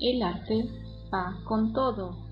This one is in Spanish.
El arte va con todo.